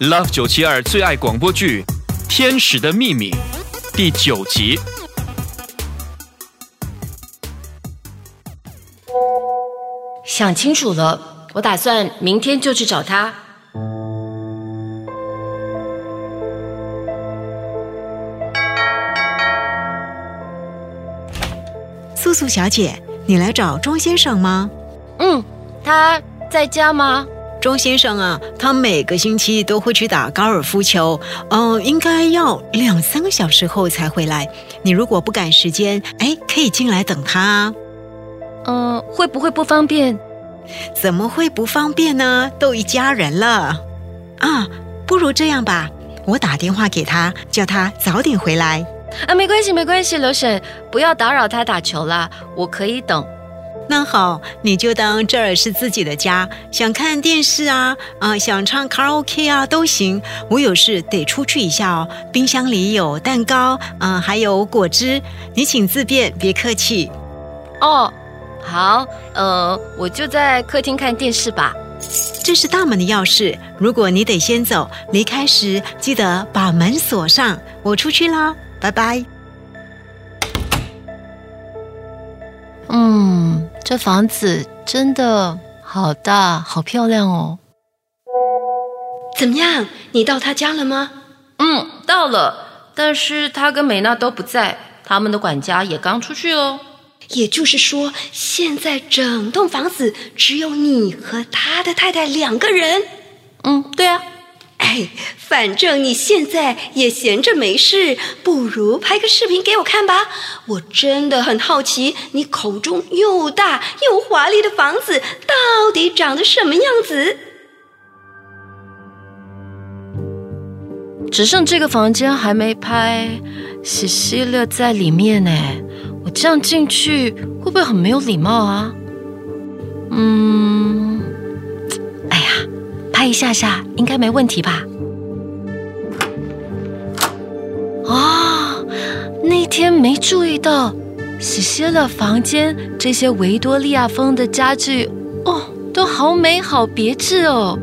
Love 九七二最爱广播剧。《天使的秘密》第九集。想清楚了，我打算明天就去找他。素素小姐，你来找钟先生吗？嗯，他在家吗？钟先生啊，他每个星期都会去打高尔夫球，嗯，应该要两三个小时后才回来。你如果不赶时间，哎，可以进来等他。嗯，会不会不方便？怎么会不方便呢？都一家人了。啊，不如这样吧，我打电话给他，叫他早点回来。啊，没关系，没关系，刘婶，不要打扰他打球啦，我可以等。那好，你就当这儿是自己的家，想看电视啊，啊，想唱卡拉 OK 啊都行。我有事得出去一下哦，冰箱里有蛋糕，嗯，还有果汁，你请自便，别客气。哦，好，呃，我就在客厅看电视吧。这是大门的钥匙，如果你得先走，离开时记得把门锁上。我出去啦，拜拜。嗯。这房子真的好大，好漂亮哦！怎么样？你到他家了吗？嗯，到了。但是他跟美娜都不在，他们的管家也刚出去哦。也就是说，现在整栋房子只有你和他的太太两个人。嗯，对啊。哎，反正你现在也闲着没事，不如拍个视频给我看吧。我真的很好奇，你口中又大又华丽的房子到底长得什么样子。只剩这个房间还没拍，西西勒在里面呢。我这样进去会不会很没有礼貌啊？嗯。一下下应该没问题吧？啊，那天没注意到，洗歇了房间这些维多利亚风的家具哦，都好美好别致哦。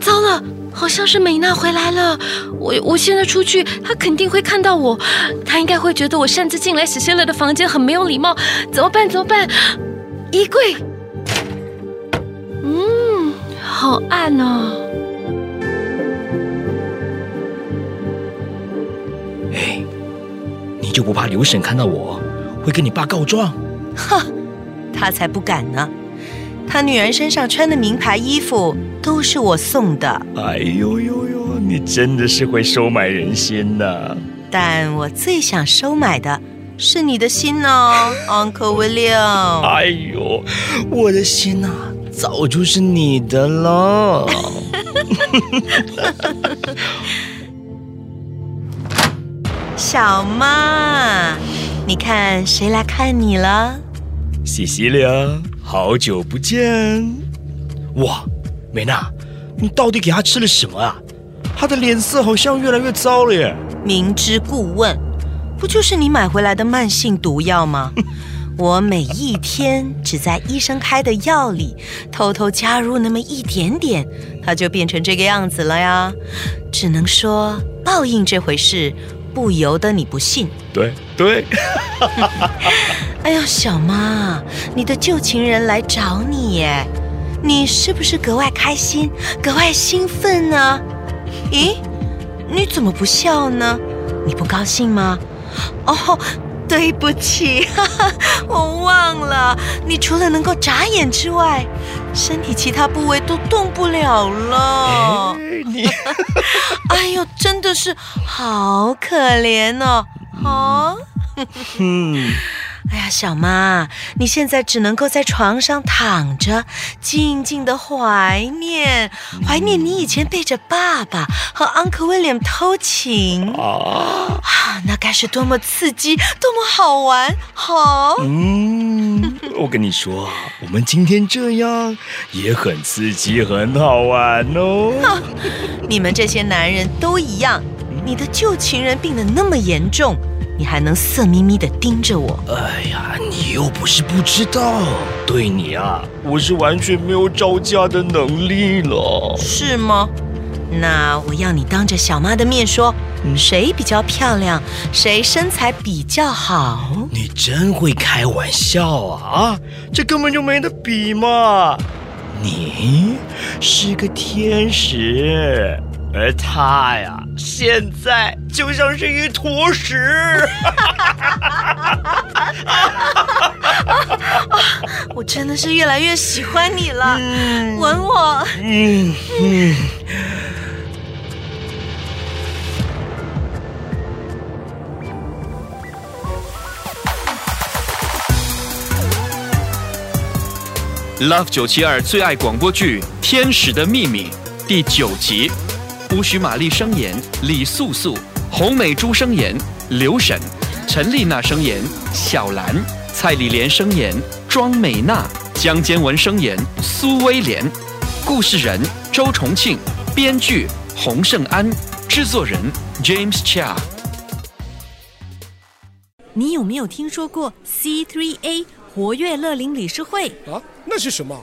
糟了，好像是美娜回来了。我我现在出去，她肯定会看到我，她应该会觉得我擅自进来洗歇了的房间很没有礼貌。怎么办？怎么办？衣柜。好暗哦！哎，你就不怕刘婶看到我会跟你爸告状？哼，他才不敢呢！他女儿身上穿的名牌衣服都是我送的。哎呦呦呦，你真的是会收买人心呐！但我最想收买的是你的心哦，Uncle William。哎呦，我的心呐！早就是你的了，小妈，你看谁来看你了？西西利亚，好久不见！哇，美娜，你到底给他吃了什么啊？他的脸色好像越来越糟了耶！明知故问，不就是你买回来的慢性毒药吗？我每一天只在医生开的药里偷偷加入那么一点点，它就变成这个样子了呀。只能说报应这回事，不由得你不信。对对。哎呦，小妈，你的旧情人来找你耶，你是不是格外开心、格外兴奋呢？咦，你怎么不笑呢？你不高兴吗？哦。对不起，哈哈，我忘了，你除了能够眨眼之外，身体其他部位都动不了了。你，哎呦，真的是好可怜哦，啊。嗯，哎呀，小妈，你现在只能够在床上躺着，静静的怀念，怀念你以前背着爸爸和 Uncle William 偷情啊，啊，那该是多么刺激，多么好玩！好，嗯，我跟你说，我们今天这样也很刺激，很好玩哦。你们这些男人都一样，你的旧情人病得那么严重，你还能色眯眯的盯着我？哎呀，你又不是不知道，对你啊，我是完全没有招架的能力了。是吗？那我要你当着小妈的面说，谁比较漂亮，谁身材比较好？你真会开玩笑啊！啊，这根本就没得比嘛！你是个天使，而他呀，现在就像是一坨屎。我真的是越来越喜欢你了，吻我。嗯嗯。Love 九七二最爱广播剧《天使的秘密》第九集，乌许玛丽声演李素素，洪美珠声演刘婶，陈丽娜声演小兰，蔡丽莲声演庄美娜，江坚文声演苏威廉，故事人周重庆，编剧洪胜安，制作人 James Chia。你有没有听说过 C3A 活跃乐龄理事会？啊，那是什么？